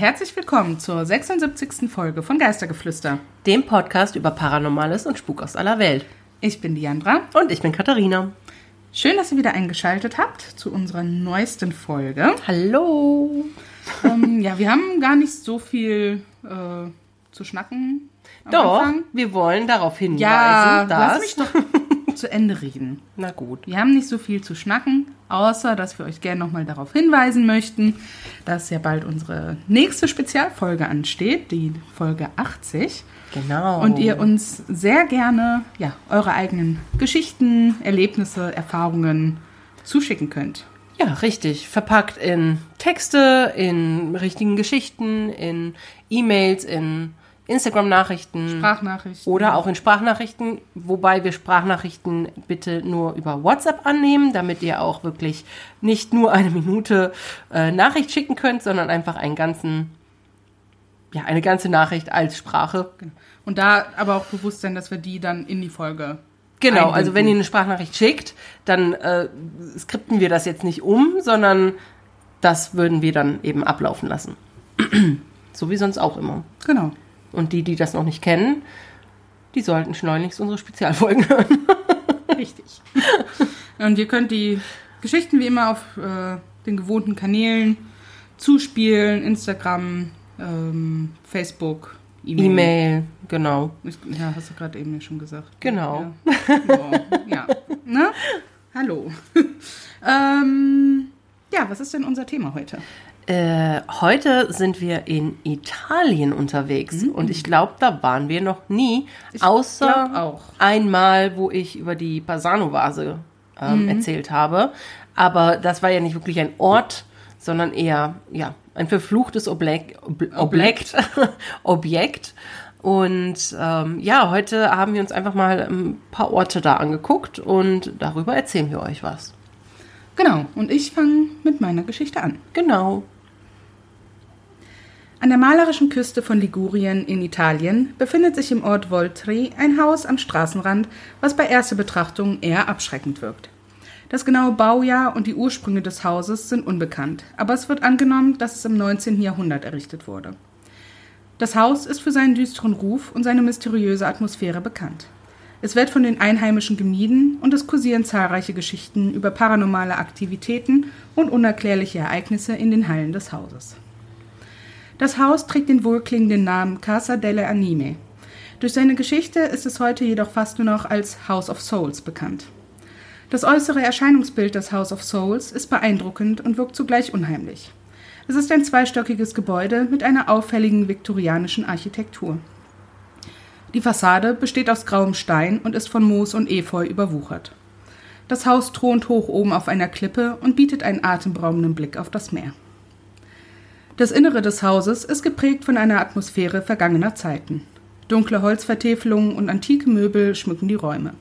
Herzlich willkommen zur 76. Folge von Geistergeflüster. dem Podcast über Paranormales und Spuk aus aller Welt. Ich bin Diandra. Und ich bin Katharina. Schön, dass ihr wieder eingeschaltet habt zu unserer neuesten Folge. Hallo. ähm, ja, wir haben gar nicht so viel äh, zu schnacken. Doch, Anfang. wir wollen darauf hinweisen, Ja, dass... lass mich doch zu Ende reden. Na gut. Wir haben nicht so viel zu schnacken, außer dass wir euch gerne nochmal darauf hinweisen möchten, dass ja bald unsere nächste Spezialfolge ansteht, die Folge 80. Genau. Und ihr uns sehr gerne ja, eure eigenen Geschichten, Erlebnisse, Erfahrungen zuschicken könnt. Ja, richtig. Verpackt in Texte, in richtigen Geschichten, in E-Mails, in Instagram-Nachrichten. Sprachnachrichten. Oder auch in Sprachnachrichten, wobei wir Sprachnachrichten bitte nur über WhatsApp annehmen, damit ihr auch wirklich nicht nur eine Minute äh, Nachricht schicken könnt, sondern einfach einen ganzen, ja, eine ganze Nachricht als Sprache. Und da aber auch bewusst sein, dass wir die dann in die Folge. Genau, einbinden. also wenn ihr eine Sprachnachricht schickt, dann äh, skripten wir das jetzt nicht um, sondern das würden wir dann eben ablaufen lassen. so wie sonst auch immer. Genau. Und die, die das noch nicht kennen, die sollten schleunigst unsere Spezialfolgen hören. Richtig. Und ihr könnt die Geschichten wie immer auf äh, den gewohnten Kanälen zuspielen: Instagram, ähm, Facebook, E-Mail. E-Mail, genau. Ja, hast du gerade eben ja schon gesagt. Genau. Ja. Ja. Ne? Hallo. ähm, ja, was ist denn unser Thema heute? Äh, heute sind wir in Italien unterwegs und ich glaube, da waren wir noch nie, außer glaub auch. einmal, wo ich über die Basano-Vase ähm, erzählt habe. Aber das war ja nicht wirklich ein Ort, sondern eher ja ein verfluchtes Oblek Ob Objekt. Objekt. Und ähm, ja, heute haben wir uns einfach mal ein paar Orte da angeguckt und darüber erzählen wir euch was. Genau, und ich fange mit meiner Geschichte an. Genau. An der malerischen Küste von Ligurien in Italien befindet sich im Ort Voltri ein Haus am Straßenrand, was bei erster Betrachtung eher abschreckend wirkt. Das genaue Baujahr und die Ursprünge des Hauses sind unbekannt, aber es wird angenommen, dass es im 19. Jahrhundert errichtet wurde. Das Haus ist für seinen düsteren Ruf und seine mysteriöse Atmosphäre bekannt. Es wird von den Einheimischen gemieden und es kursieren zahlreiche Geschichten über paranormale Aktivitäten und unerklärliche Ereignisse in den Hallen des Hauses. Das Haus trägt den wohlklingenden Namen Casa delle Anime. Durch seine Geschichte ist es heute jedoch fast nur noch als House of Souls bekannt. Das äußere Erscheinungsbild des House of Souls ist beeindruckend und wirkt zugleich unheimlich. Es ist ein zweistöckiges Gebäude mit einer auffälligen viktorianischen Architektur. Die Fassade besteht aus grauem Stein und ist von Moos und Efeu überwuchert. Das Haus thront hoch oben auf einer Klippe und bietet einen atemberaubenden Blick auf das Meer. Das Innere des Hauses ist geprägt von einer Atmosphäre vergangener Zeiten. Dunkle Holzvertäfelungen und antike Möbel schmücken die Räume.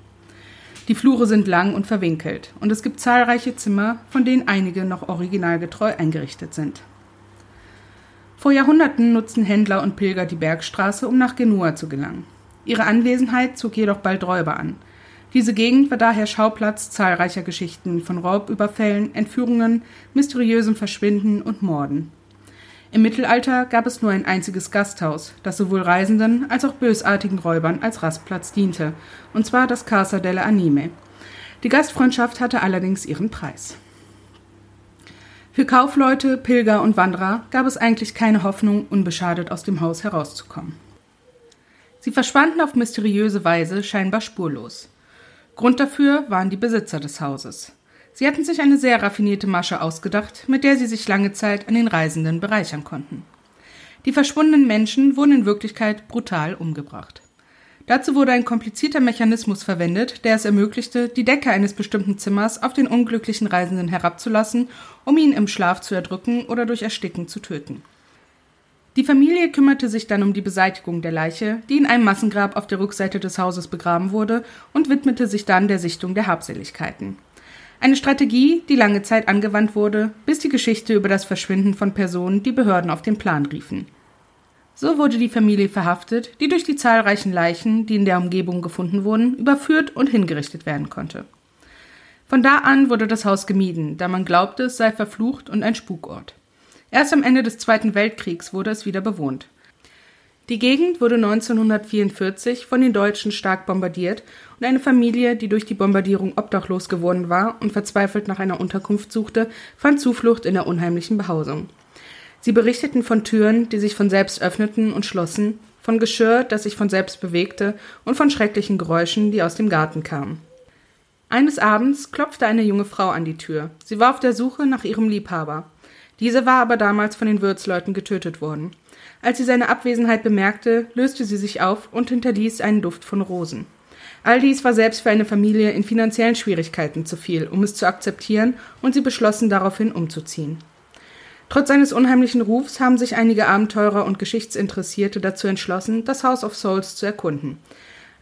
Die Flure sind lang und verwinkelt und es gibt zahlreiche Zimmer, von denen einige noch originalgetreu eingerichtet sind. Vor Jahrhunderten nutzten Händler und Pilger die Bergstraße, um nach Genua zu gelangen. Ihre Anwesenheit zog jedoch bald Räuber an. Diese Gegend war daher Schauplatz zahlreicher Geschichten von Raubüberfällen, Entführungen, mysteriösem Verschwinden und Morden. Im Mittelalter gab es nur ein einziges Gasthaus, das sowohl Reisenden als auch bösartigen Räubern als Rastplatz diente, und zwar das Casa delle Anime. Die Gastfreundschaft hatte allerdings ihren Preis. Für Kaufleute, Pilger und Wanderer gab es eigentlich keine Hoffnung, unbeschadet aus dem Haus herauszukommen. Sie verschwanden auf mysteriöse Weise scheinbar spurlos. Grund dafür waren die Besitzer des Hauses. Sie hatten sich eine sehr raffinierte Masche ausgedacht, mit der sie sich lange Zeit an den Reisenden bereichern konnten. Die verschwundenen Menschen wurden in Wirklichkeit brutal umgebracht. Dazu wurde ein komplizierter Mechanismus verwendet, der es ermöglichte, die Decke eines bestimmten Zimmers auf den unglücklichen Reisenden herabzulassen, um ihn im Schlaf zu erdrücken oder durch Ersticken zu töten. Die Familie kümmerte sich dann um die Beseitigung der Leiche, die in einem Massengrab auf der Rückseite des Hauses begraben wurde, und widmete sich dann der Sichtung der Habseligkeiten. Eine Strategie, die lange Zeit angewandt wurde, bis die Geschichte über das Verschwinden von Personen die Behörden auf den Plan riefen. So wurde die Familie verhaftet, die durch die zahlreichen Leichen, die in der Umgebung gefunden wurden, überführt und hingerichtet werden konnte. Von da an wurde das Haus gemieden, da man glaubte, es sei verflucht und ein Spukort. Erst am Ende des Zweiten Weltkriegs wurde es wieder bewohnt. Die Gegend wurde 1944 von den Deutschen stark bombardiert und eine Familie, die durch die Bombardierung obdachlos geworden war und verzweifelt nach einer Unterkunft suchte, fand Zuflucht in der unheimlichen Behausung. Sie berichteten von Türen, die sich von selbst öffneten und schlossen, von Geschirr, das sich von selbst bewegte und von schrecklichen Geräuschen, die aus dem Garten kamen. Eines Abends klopfte eine junge Frau an die Tür. Sie war auf der Suche nach ihrem Liebhaber. Dieser war aber damals von den Wirtsleuten getötet worden. Als sie seine Abwesenheit bemerkte, löste sie sich auf und hinterließ einen Duft von Rosen. All dies war selbst für eine Familie in finanziellen Schwierigkeiten zu viel, um es zu akzeptieren, und sie beschlossen daraufhin umzuziehen. Trotz seines unheimlichen Rufs haben sich einige Abenteurer und Geschichtsinteressierte dazu entschlossen, das House of Souls zu erkunden.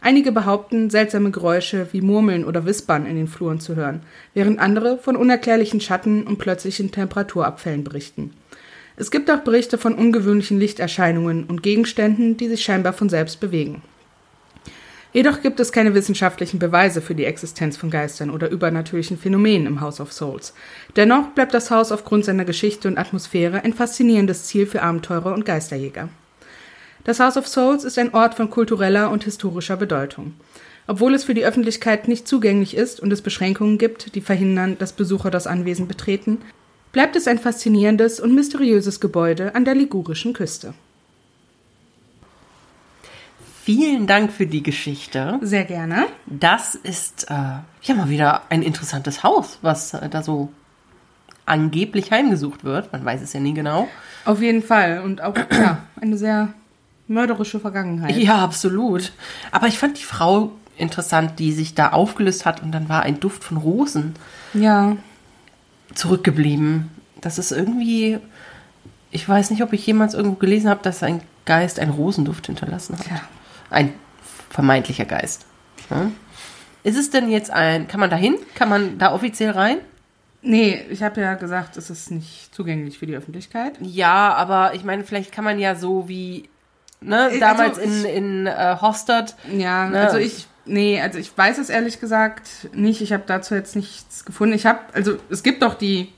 Einige behaupten, seltsame Geräusche wie Murmeln oder Wispern in den Fluren zu hören, während andere von unerklärlichen Schatten und plötzlichen Temperaturabfällen berichten. Es gibt auch Berichte von ungewöhnlichen Lichterscheinungen und Gegenständen, die sich scheinbar von selbst bewegen. Jedoch gibt es keine wissenschaftlichen Beweise für die Existenz von Geistern oder übernatürlichen Phänomenen im House of Souls. Dennoch bleibt das Haus aufgrund seiner Geschichte und Atmosphäre ein faszinierendes Ziel für Abenteurer und Geisterjäger. Das House of Souls ist ein Ort von kultureller und historischer Bedeutung. Obwohl es für die Öffentlichkeit nicht zugänglich ist und es Beschränkungen gibt, die verhindern, dass Besucher das Anwesen betreten, bleibt es ein faszinierendes und mysteriöses Gebäude an der ligurischen Küste. Vielen Dank für die Geschichte. Sehr gerne. Das ist äh, ja mal wieder ein interessantes Haus, was äh, da so angeblich heimgesucht wird. Man weiß es ja nie genau. Auf jeden Fall. Und auch ja, eine sehr mörderische Vergangenheit. Ja, absolut. Aber ich fand die Frau interessant, die sich da aufgelöst hat und dann war ein Duft von Rosen. Ja zurückgeblieben. Das ist irgendwie, ich weiß nicht, ob ich jemals irgendwo gelesen habe, dass ein Geist einen Rosenduft hinterlassen hat. Ja. Ein vermeintlicher Geist. Ja. Ist es denn jetzt ein, kann man da hin? Kann man da offiziell rein? Nee, ich habe ja gesagt, es ist nicht zugänglich für die Öffentlichkeit. Ja, aber ich meine, vielleicht kann man ja so wie ne, äh, damals also ich, in, in äh, Hostert. Ja, ne, also ich Nee, also ich weiß es ehrlich gesagt nicht. Ich habe dazu jetzt nichts gefunden. Ich habe, also es gibt doch die,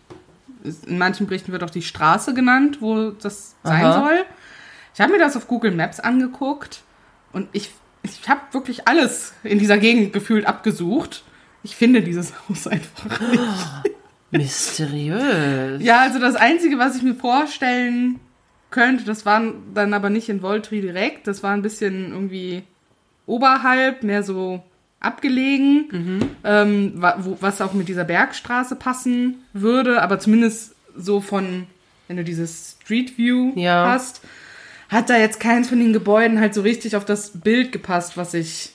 in manchen Berichten wird auch die Straße genannt, wo das sein Aha. soll. Ich habe mir das auf Google Maps angeguckt und ich, ich habe wirklich alles in dieser Gegend gefühlt abgesucht. Ich finde dieses Haus einfach nicht. Mysteriös. Ja, also das Einzige, was ich mir vorstellen könnte, das war dann aber nicht in Voltri direkt, das war ein bisschen irgendwie oberhalb, mehr so abgelegen, mhm. ähm, was auch mit dieser Bergstraße passen würde, aber zumindest so von, wenn du dieses Street View ja. hast, hat da jetzt keins von den Gebäuden halt so richtig auf das Bild gepasst, was ich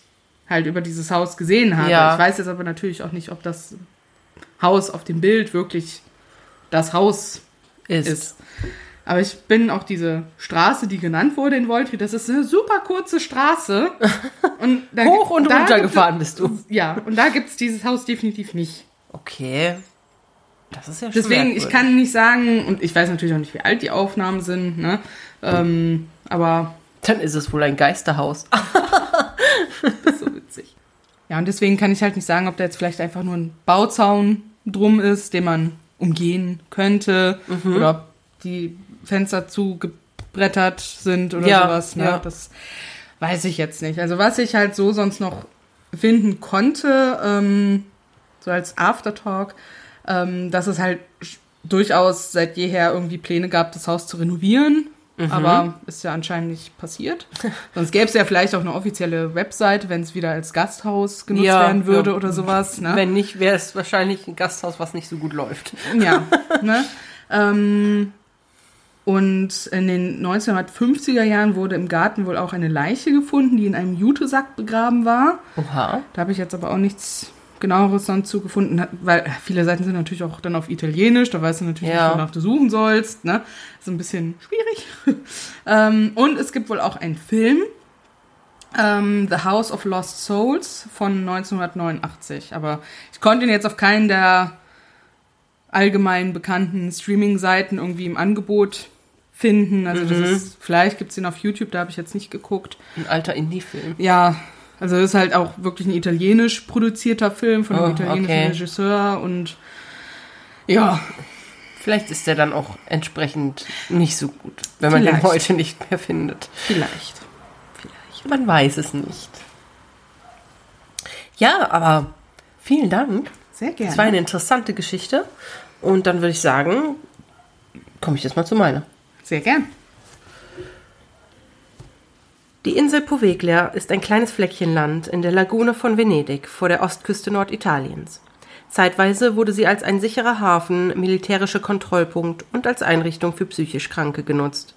halt über dieses Haus gesehen habe. Ja. Ich weiß jetzt aber natürlich auch nicht, ob das Haus auf dem Bild wirklich das Haus ist. ist. Aber ich bin auch diese Straße, die genannt wurde in Voltri, das ist eine super kurze Straße. Und Hoch und runter gefahren bist du. Ja, und da gibt es dieses Haus definitiv nicht. Okay. Das ist ja schon Deswegen, ich kann nicht sagen, und ich weiß natürlich auch nicht, wie alt die Aufnahmen sind, ne? Ähm, aber. Dann ist es wohl ein Geisterhaus. das ist so witzig. Ja, und deswegen kann ich halt nicht sagen, ob da jetzt vielleicht einfach nur ein Bauzaun drum ist, den man umgehen könnte. Mhm. Oder die Fenster zugebrettert sind oder ja, sowas. Ne? Ja. Das weiß ich jetzt nicht. Also was ich halt so sonst noch finden konnte, ähm, so als Aftertalk, ähm, dass es halt durchaus seit jeher irgendwie Pläne gab, das Haus zu renovieren. Mhm. Aber ist ja anscheinend nicht passiert. Sonst gäbe es ja vielleicht auch eine offizielle Website, wenn es wieder als Gasthaus genutzt ja, werden würde ja. oder sowas. Ne? Wenn nicht, wäre es wahrscheinlich ein Gasthaus, was nicht so gut läuft. Ja. ne? ähm, und in den 1950er Jahren wurde im Garten wohl auch eine Leiche gefunden, die in einem Jutesack begraben war. Oha. Da habe ich jetzt aber auch nichts genaueres sonst zu gefunden, weil viele Seiten sind natürlich auch dann auf Italienisch, da weißt du natürlich ja. nicht, wonach du suchen sollst. Ne? Ist ein bisschen schwierig. ähm, und es gibt wohl auch einen Film, ähm, The House of Lost Souls von 1989. Aber ich konnte ihn jetzt auf keinen der allgemein bekannten Streaming-Seiten irgendwie im Angebot finden. Also mhm. das ist, vielleicht gibt es den auf YouTube, da habe ich jetzt nicht geguckt. Ein alter Indie-Film. Ja, also ist halt auch wirklich ein italienisch produzierter Film von einem oh, italienischen okay. Regisseur und ja, Vielleicht ist der dann auch entsprechend nicht so gut, wenn man Vielleicht. den heute nicht mehr findet. Vielleicht. Vielleicht. Man weiß es nicht. Ja, aber vielen Dank. Sehr gerne. Es war eine interessante Geschichte. Und dann würde ich sagen, komme ich jetzt mal zu meiner. Sehr gern. Die Insel Poveglia ist ein kleines Fleckchen Land in der Lagune von Venedig vor der Ostküste Norditaliens. Zeitweise wurde sie als ein sicherer Hafen, militärischer Kontrollpunkt und als Einrichtung für psychisch Kranke genutzt.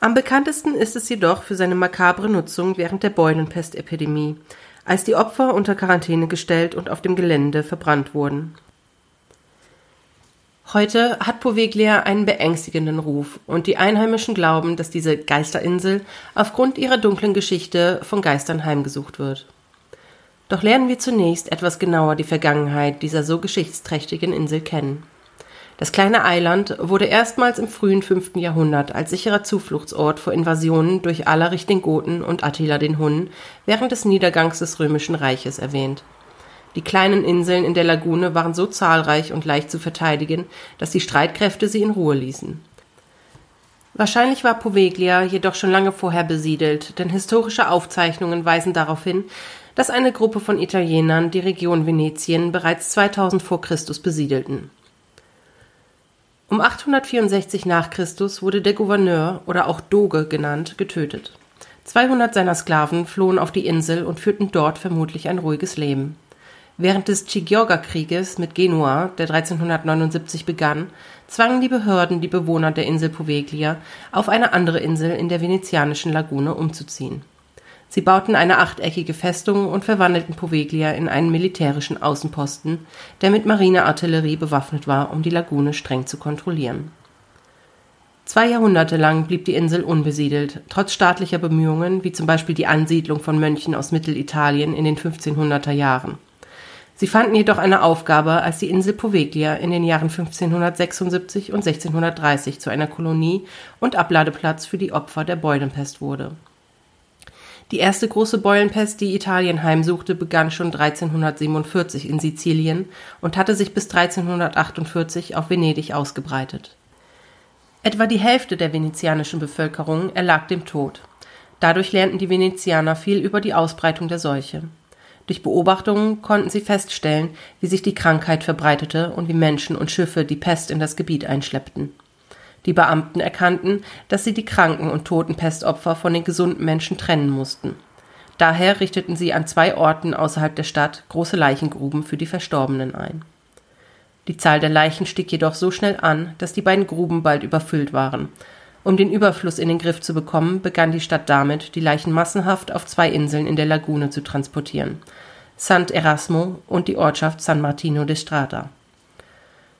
Am bekanntesten ist es jedoch für seine makabre Nutzung während der Beulenpestepidemie, als die Opfer unter Quarantäne gestellt und auf dem Gelände verbrannt wurden. Heute hat Poveglia einen beängstigenden Ruf und die Einheimischen glauben, dass diese Geisterinsel aufgrund ihrer dunklen Geschichte von Geistern heimgesucht wird. Doch lernen wir zunächst etwas genauer die Vergangenheit dieser so geschichtsträchtigen Insel kennen. Das kleine Eiland wurde erstmals im frühen 5. Jahrhundert als sicherer Zufluchtsort vor Invasionen durch Alarich den Goten und Attila den Hunnen während des Niedergangs des Römischen Reiches erwähnt. Die kleinen Inseln in der Lagune waren so zahlreich und leicht zu verteidigen, dass die Streitkräfte sie in Ruhe ließen. Wahrscheinlich war Poveglia jedoch schon lange vorher besiedelt, denn historische Aufzeichnungen weisen darauf hin, dass eine Gruppe von Italienern die Region Venetien bereits 2000 vor Christus besiedelten. Um 864 nach Christus wurde der Gouverneur oder auch Doge genannt getötet. 200 seiner Sklaven flohen auf die Insel und führten dort vermutlich ein ruhiges Leben. Während des Chioggia-Krieges mit Genua, der 1379 begann, zwangen die Behörden die Bewohner der Insel Poveglia, auf eine andere Insel in der venezianischen Lagune umzuziehen. Sie bauten eine achteckige Festung und verwandelten Poveglia in einen militärischen Außenposten, der mit Marineartillerie bewaffnet war, um die Lagune streng zu kontrollieren. Zwei Jahrhunderte lang blieb die Insel unbesiedelt, trotz staatlicher Bemühungen, wie zum Beispiel die Ansiedlung von Mönchen aus Mittelitalien in den 1500er Jahren. Sie fanden jedoch eine Aufgabe, als die Insel Poveglia in den Jahren 1576 und 1630 zu einer Kolonie und Abladeplatz für die Opfer der Beulenpest wurde. Die erste große Beulenpest, die Italien heimsuchte, begann schon 1347 in Sizilien und hatte sich bis 1348 auf Venedig ausgebreitet. Etwa die Hälfte der venezianischen Bevölkerung erlag dem Tod. Dadurch lernten die Venezianer viel über die Ausbreitung der Seuche. Durch Beobachtungen konnten sie feststellen, wie sich die Krankheit verbreitete und wie Menschen und Schiffe die Pest in das Gebiet einschleppten. Die Beamten erkannten, dass sie die kranken und toten Pestopfer von den gesunden Menschen trennen mussten. Daher richteten sie an zwei Orten außerhalb der Stadt große Leichengruben für die Verstorbenen ein. Die Zahl der Leichen stieg jedoch so schnell an, dass die beiden Gruben bald überfüllt waren. Um den Überfluss in den Griff zu bekommen, begann die Stadt damit, die Leichen massenhaft auf zwei Inseln in der Lagune zu transportieren: Sant Erasmo und die Ortschaft San Martino de Strata.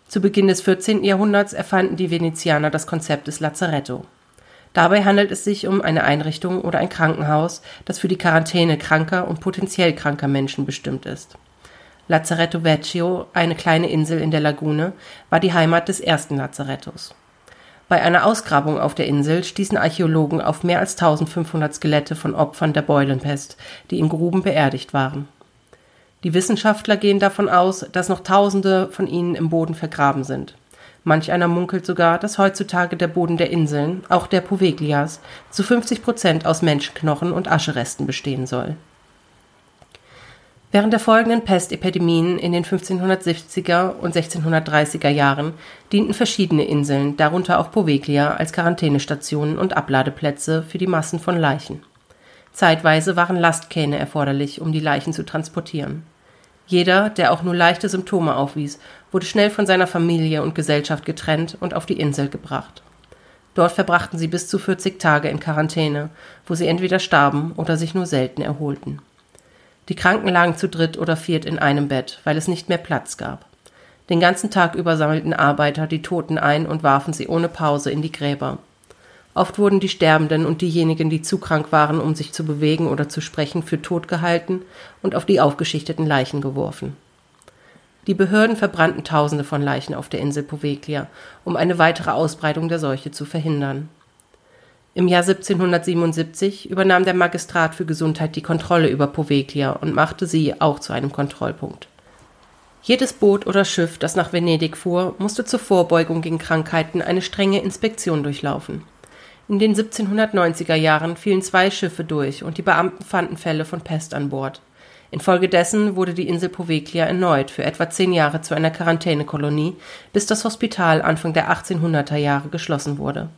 Zu Beginn des 14. Jahrhunderts erfanden die Venezianer das Konzept des Lazaretto. Dabei handelt es sich um eine Einrichtung oder ein Krankenhaus, das für die Quarantäne kranker und potenziell kranker Menschen bestimmt ist. Lazaretto Vecchio, eine kleine Insel in der Lagune, war die Heimat des ersten Lazarettos. Bei einer Ausgrabung auf der Insel stießen Archäologen auf mehr als 1500 Skelette von Opfern der Beulenpest, die in Gruben beerdigt waren. Die Wissenschaftler gehen davon aus, dass noch Tausende von ihnen im Boden vergraben sind. Manch einer munkelt sogar, dass heutzutage der Boden der Inseln, auch der Poveglias, zu 50 Prozent aus Menschenknochen und Ascheresten bestehen soll. Während der folgenden Pestepidemien in den 1570er und 1630er Jahren dienten verschiedene Inseln, darunter auch Poveglia, als Quarantänestationen und Abladeplätze für die Massen von Leichen. Zeitweise waren Lastkähne erforderlich, um die Leichen zu transportieren. Jeder, der auch nur leichte Symptome aufwies, wurde schnell von seiner Familie und Gesellschaft getrennt und auf die Insel gebracht. Dort verbrachten sie bis zu 40 Tage in Quarantäne, wo sie entweder starben oder sich nur selten erholten. Die Kranken lagen zu dritt oder viert in einem Bett, weil es nicht mehr Platz gab. Den ganzen Tag über sammelten Arbeiter die Toten ein und warfen sie ohne Pause in die Gräber. Oft wurden die Sterbenden und diejenigen, die zu krank waren, um sich zu bewegen oder zu sprechen, für tot gehalten und auf die aufgeschichteten Leichen geworfen. Die Behörden verbrannten Tausende von Leichen auf der Insel Poveglia, um eine weitere Ausbreitung der Seuche zu verhindern. Im Jahr 1777 übernahm der Magistrat für Gesundheit die Kontrolle über Poveglia und machte sie auch zu einem Kontrollpunkt. Jedes Boot oder Schiff, das nach Venedig fuhr, musste zur Vorbeugung gegen Krankheiten eine strenge Inspektion durchlaufen. In den 1790er Jahren fielen zwei Schiffe durch und die Beamten fanden Fälle von Pest an Bord. Infolgedessen wurde die Insel Poveglia erneut für etwa zehn Jahre zu einer Quarantänekolonie, bis das Hospital Anfang der 1800er Jahre geschlossen wurde.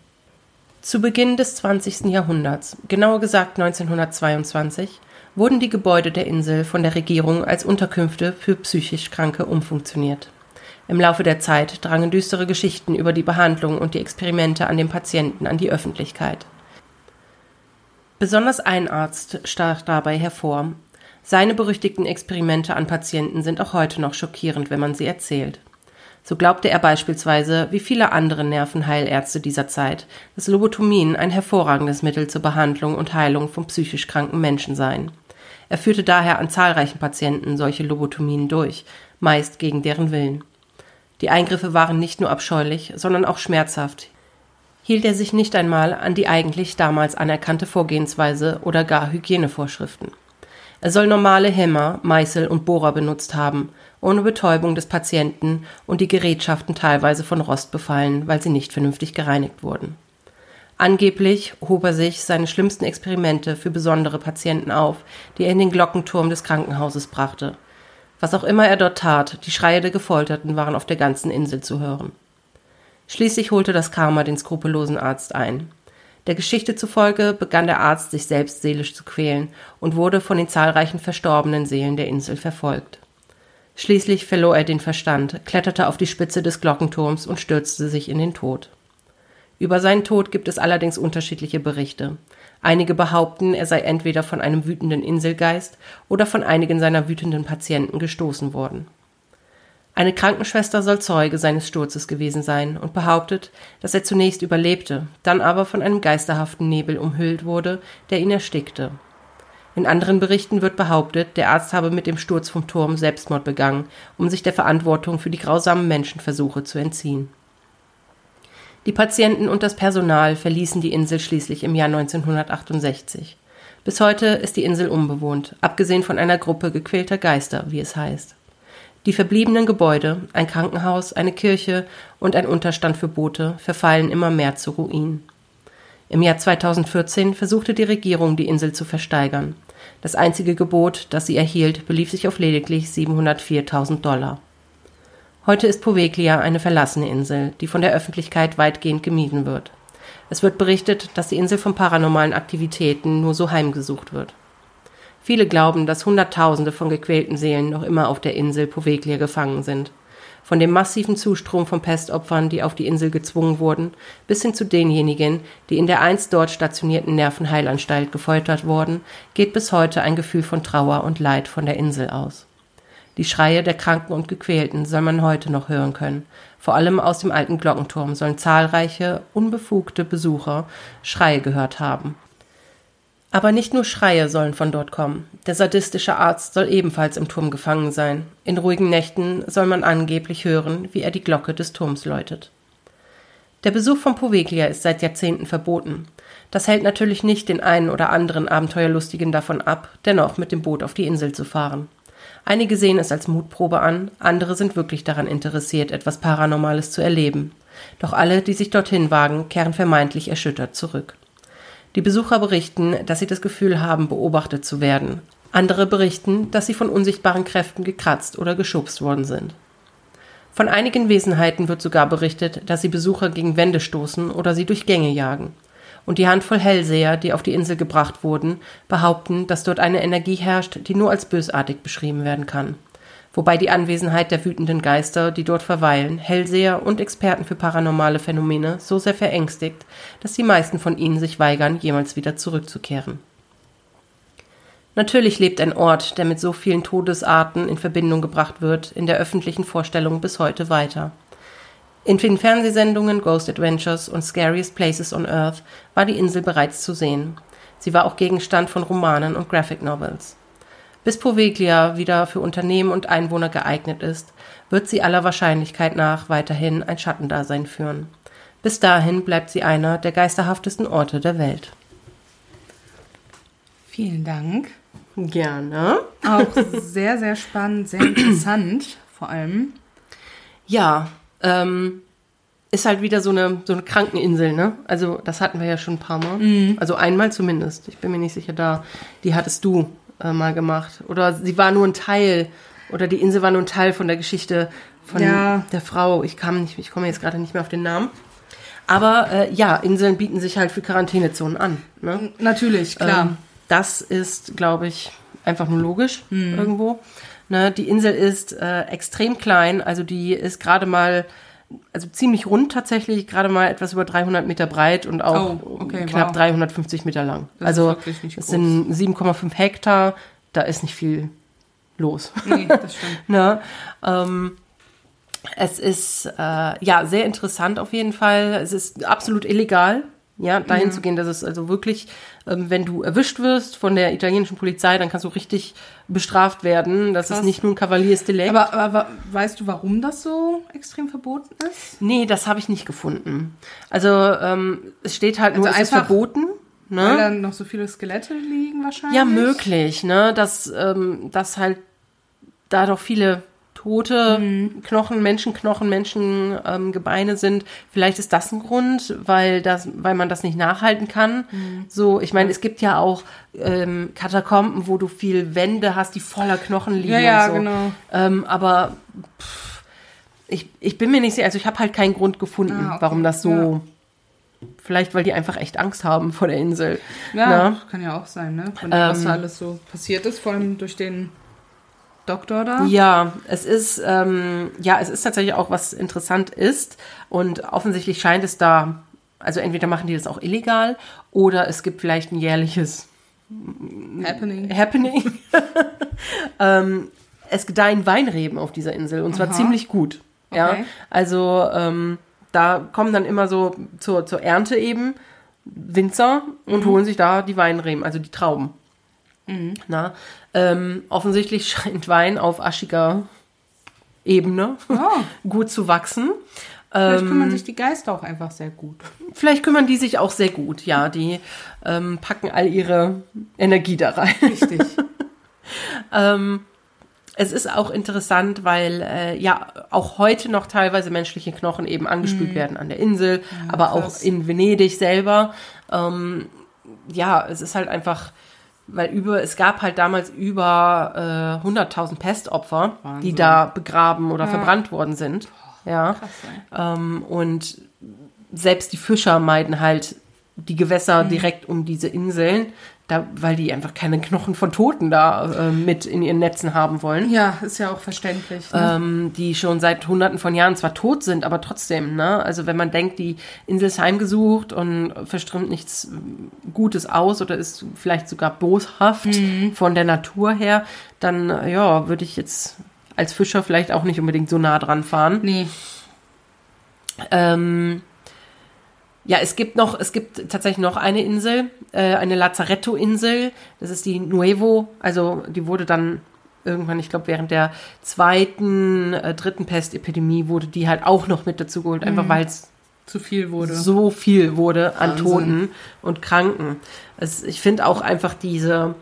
Zu Beginn des 20. Jahrhunderts, genauer gesagt 1922, wurden die Gebäude der Insel von der Regierung als Unterkünfte für psychisch Kranke umfunktioniert. Im Laufe der Zeit drangen düstere Geschichten über die Behandlung und die Experimente an den Patienten an die Öffentlichkeit. Besonders ein Arzt stach dabei hervor, seine berüchtigten Experimente an Patienten sind auch heute noch schockierend, wenn man sie erzählt. So glaubte er beispielsweise, wie viele andere Nervenheilärzte dieser Zeit, dass Lobotomien ein hervorragendes Mittel zur Behandlung und Heilung von psychisch kranken Menschen seien. Er führte daher an zahlreichen Patienten solche Lobotomien durch, meist gegen deren Willen. Die Eingriffe waren nicht nur abscheulich, sondern auch schmerzhaft. Hielt er sich nicht einmal an die eigentlich damals anerkannte Vorgehensweise oder gar Hygienevorschriften. Er soll normale Hämmer, Meißel und Bohrer benutzt haben, ohne Betäubung des Patienten und die Gerätschaften teilweise von Rost befallen, weil sie nicht vernünftig gereinigt wurden. Angeblich hob er sich seine schlimmsten Experimente für besondere Patienten auf, die er in den Glockenturm des Krankenhauses brachte. Was auch immer er dort tat, die Schreie der Gefolterten waren auf der ganzen Insel zu hören. Schließlich holte das Karma den skrupellosen Arzt ein. Der Geschichte zufolge begann der Arzt sich selbst seelisch zu quälen und wurde von den zahlreichen verstorbenen Seelen der Insel verfolgt. Schließlich verlor er den Verstand, kletterte auf die Spitze des Glockenturms und stürzte sich in den Tod. Über seinen Tod gibt es allerdings unterschiedliche Berichte. Einige behaupten, er sei entweder von einem wütenden Inselgeist oder von einigen seiner wütenden Patienten gestoßen worden. Eine Krankenschwester soll Zeuge seines Sturzes gewesen sein und behauptet, dass er zunächst überlebte, dann aber von einem geisterhaften Nebel umhüllt wurde, der ihn erstickte. In anderen Berichten wird behauptet, der Arzt habe mit dem Sturz vom Turm Selbstmord begangen, um sich der Verantwortung für die grausamen Menschenversuche zu entziehen. Die Patienten und das Personal verließen die Insel schließlich im Jahr 1968. Bis heute ist die Insel unbewohnt, abgesehen von einer Gruppe gequälter Geister, wie es heißt. Die verbliebenen Gebäude, ein Krankenhaus, eine Kirche und ein Unterstand für Boote verfallen immer mehr zu Ruinen. Im Jahr 2014 versuchte die Regierung, die Insel zu versteigern. Das einzige Gebot, das sie erhielt, belief sich auf lediglich 704.000 Dollar. Heute ist Poveglia eine verlassene Insel, die von der Öffentlichkeit weitgehend gemieden wird. Es wird berichtet, dass die Insel von paranormalen Aktivitäten nur so heimgesucht wird. Viele glauben, dass Hunderttausende von gequälten Seelen noch immer auf der Insel Poveglia gefangen sind. Von dem massiven Zustrom von Pestopfern, die auf die Insel gezwungen wurden, bis hin zu denjenigen, die in der einst dort stationierten Nervenheilanstalt gefoltert wurden, geht bis heute ein Gefühl von Trauer und Leid von der Insel aus. Die Schreie der Kranken und Gequälten soll man heute noch hören können. Vor allem aus dem alten Glockenturm sollen zahlreiche, unbefugte Besucher Schreie gehört haben. Aber nicht nur Schreie sollen von dort kommen. Der sadistische Arzt soll ebenfalls im Turm gefangen sein. In ruhigen Nächten soll man angeblich hören, wie er die Glocke des Turms läutet. Der Besuch von Poveglia ist seit Jahrzehnten verboten. Das hält natürlich nicht den einen oder anderen Abenteuerlustigen davon ab, dennoch mit dem Boot auf die Insel zu fahren. Einige sehen es als Mutprobe an, andere sind wirklich daran interessiert, etwas Paranormales zu erleben. Doch alle, die sich dorthin wagen, kehren vermeintlich erschüttert zurück. Die Besucher berichten, dass sie das Gefühl haben, beobachtet zu werden. Andere berichten, dass sie von unsichtbaren Kräften gekratzt oder geschubst worden sind. Von einigen Wesenheiten wird sogar berichtet, dass sie Besucher gegen Wände stoßen oder sie durch Gänge jagen. Und die Handvoll Hellseher, die auf die Insel gebracht wurden, behaupten, dass dort eine Energie herrscht, die nur als bösartig beschrieben werden kann wobei die Anwesenheit der wütenden Geister, die dort verweilen, Hellseher und Experten für paranormale Phänomene so sehr verängstigt, dass die meisten von ihnen sich weigern, jemals wieder zurückzukehren. Natürlich lebt ein Ort, der mit so vielen Todesarten in Verbindung gebracht wird, in der öffentlichen Vorstellung bis heute weiter. In den Fernsehsendungen Ghost Adventures und Scariest Places on Earth war die Insel bereits zu sehen. Sie war auch Gegenstand von Romanen und Graphic Novels. Bis Poveglia wieder für Unternehmen und Einwohner geeignet ist, wird sie aller Wahrscheinlichkeit nach weiterhin ein Schattendasein führen. Bis dahin bleibt sie einer der geisterhaftesten Orte der Welt. Vielen Dank. Gerne. Auch sehr, sehr spannend, sehr interessant. vor allem. Ja, ähm, ist halt wieder so eine, so eine Krankeninsel, ne? Also, das hatten wir ja schon ein paar Mal. Mhm. Also einmal zumindest. Ich bin mir nicht sicher, da, die hattest du äh, mal gemacht. Oder sie war nur ein Teil, oder die Insel war nur ein Teil von der Geschichte von Ja. der Frau. Ich kam nicht, ich komme jetzt gerade nicht mehr auf den Namen. Aber äh, ja, Inseln bieten sich halt für Quarantänezonen an. Ne? Natürlich, klar. Ähm, das ist, glaube ich, einfach nur logisch Mhm. irgendwo. Ne, die Insel ist äh, extrem klein, also die ist gerade mal, also ziemlich rund tatsächlich, gerade mal etwas über 300 Meter breit und auch Oh, okay, knapp wow. 350 Meter lang. Das also es sind 7,5 Hektar, da ist nicht viel los. nee, das stimmt. Ne? Ähm, es ist äh, ja sehr interessant auf jeden Fall. Es ist absolut illegal, ja, dahin Mhm. zu gehen. Das ist also wirklich, ähm, wenn du erwischt wirst von der italienischen Polizei, dann kannst du richtig bestraft werden. Das Krass. ist nicht nur ein Kavaliersdelikt. Aber, aber weißt du, warum das so extrem verboten ist? nee, das habe ich nicht gefunden. Also ähm, es steht halt nur, Also es ist verboten. Ne? Weil da noch so viele Skelette liegen wahrscheinlich. Ja, möglich, ne? Dass, ähm, dass halt da doch viele tote Mhm. Knochen, Menschenknochen, Menschengebeine ähm, sind. Vielleicht ist das ein Grund, weil das, weil man das nicht nachhalten kann. Mhm. So, ich meine, es gibt ja auch ähm, Katakomben, wo du viel Wände hast, die voller Knochen liegen. Ja, ja, so. genau. Ähm, aber pff, ich, ich bin mir nicht sicher, also ich habe halt keinen Grund gefunden, Ah, okay. warum das so. Ja. Vielleicht, weil die einfach echt Angst haben vor der Insel. Ja, Ne? kann ja auch sein, ne? Von dem, was Ähm, da alles so passiert ist, vor allem durch den Doktor da. Ja, es ist, ähm, ja, es ist tatsächlich auch, was interessant ist. Und offensichtlich scheint es da, also entweder machen die das auch illegal oder es gibt vielleicht ein jährliches Happening. Happening. ähm, es gedeihen Weinreben auf dieser Insel und zwar Aha. ziemlich gut. Ja, Okay. also ähm, da kommen dann immer so zur, zur Ernte eben Winzer und holen sich da die Weinreben, also die Trauben. Na, ähm, offensichtlich scheint Wein auf aschiger Ebene Oh, gut zu wachsen. vielleicht Ähm, kümmern sich die Geister auch einfach sehr gut. Vielleicht kümmern die sich auch sehr gut, ja. Die ähm, packen all ihre Energie da rein. Richtig. Ähm, es ist auch interessant, weil äh, ja auch heute noch teilweise menschliche Knochen eben angespült werden an der Insel, aber auch krass. in Venedig selber. Ähm, ja, es ist halt einfach, weil über es gab halt damals über äh, 100.000 Pestopfer, die Wahnsinn. da begraben oder verbrannt worden sind. Ja. Krass. Ähm, und selbst die Fischer meiden halt die Gewässer direkt um diese Inseln, da, weil die einfach keine Knochen von Toten da äh, mit in ihren Netzen haben wollen. Ja, ist ja auch verständlich. Ne? Ähm, die schon seit hunderten von Jahren zwar tot sind, aber trotzdem, ne? Also wenn man denkt, die Insel ist heimgesucht und verströmt nichts Gutes aus oder ist vielleicht sogar boshaft von der Natur her, dann äh, ja, würde ich jetzt als Fischer vielleicht auch nicht unbedingt so nah dran fahren. nee. Ähm, ja, es gibt noch, es gibt tatsächlich noch eine Insel, äh, eine Lazaretto-Insel. Das ist die Nuevo. Also die wurde dann irgendwann, ich glaube, während der zweiten, äh, dritten Pestepidemie wurde die halt auch noch mit dazu geholt, einfach weil es Zu viel wurde. so viel wurde an Wahnsinn. Toten und Kranken. Es, ich finde auch einfach diese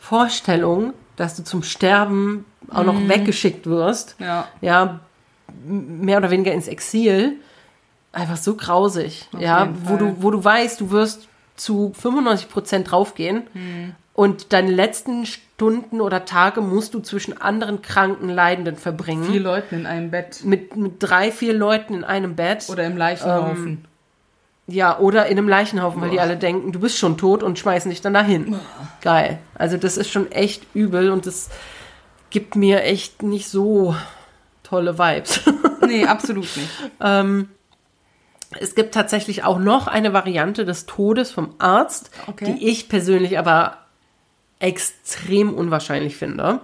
Vorstellung, dass du zum Sterben auch noch weggeschickt wirst Ja. ja, mehr oder weniger ins Exil. Einfach so grausig, Auf ja, wo du, wo du weißt, du wirst zu 95 Prozent draufgehen Hm. und deine letzten Stunden oder Tage musst du zwischen anderen kranken Leidenden verbringen. Vier Leuten in einem Bett. Mit, mit drei, vier Leuten in einem Bett. Oder im Leichenhaufen. ja, oder in einem Leichenhaufen, weil die alle denken, du bist schon tot und schmeißen dich dann dahin. Geil. Also das ist schon echt übel und das gibt mir echt nicht so tolle Vibes. nee, absolut nicht. Ähm, es gibt tatsächlich auch noch eine Variante des Todes vom Arzt, Okay. die ich persönlich aber extrem unwahrscheinlich finde.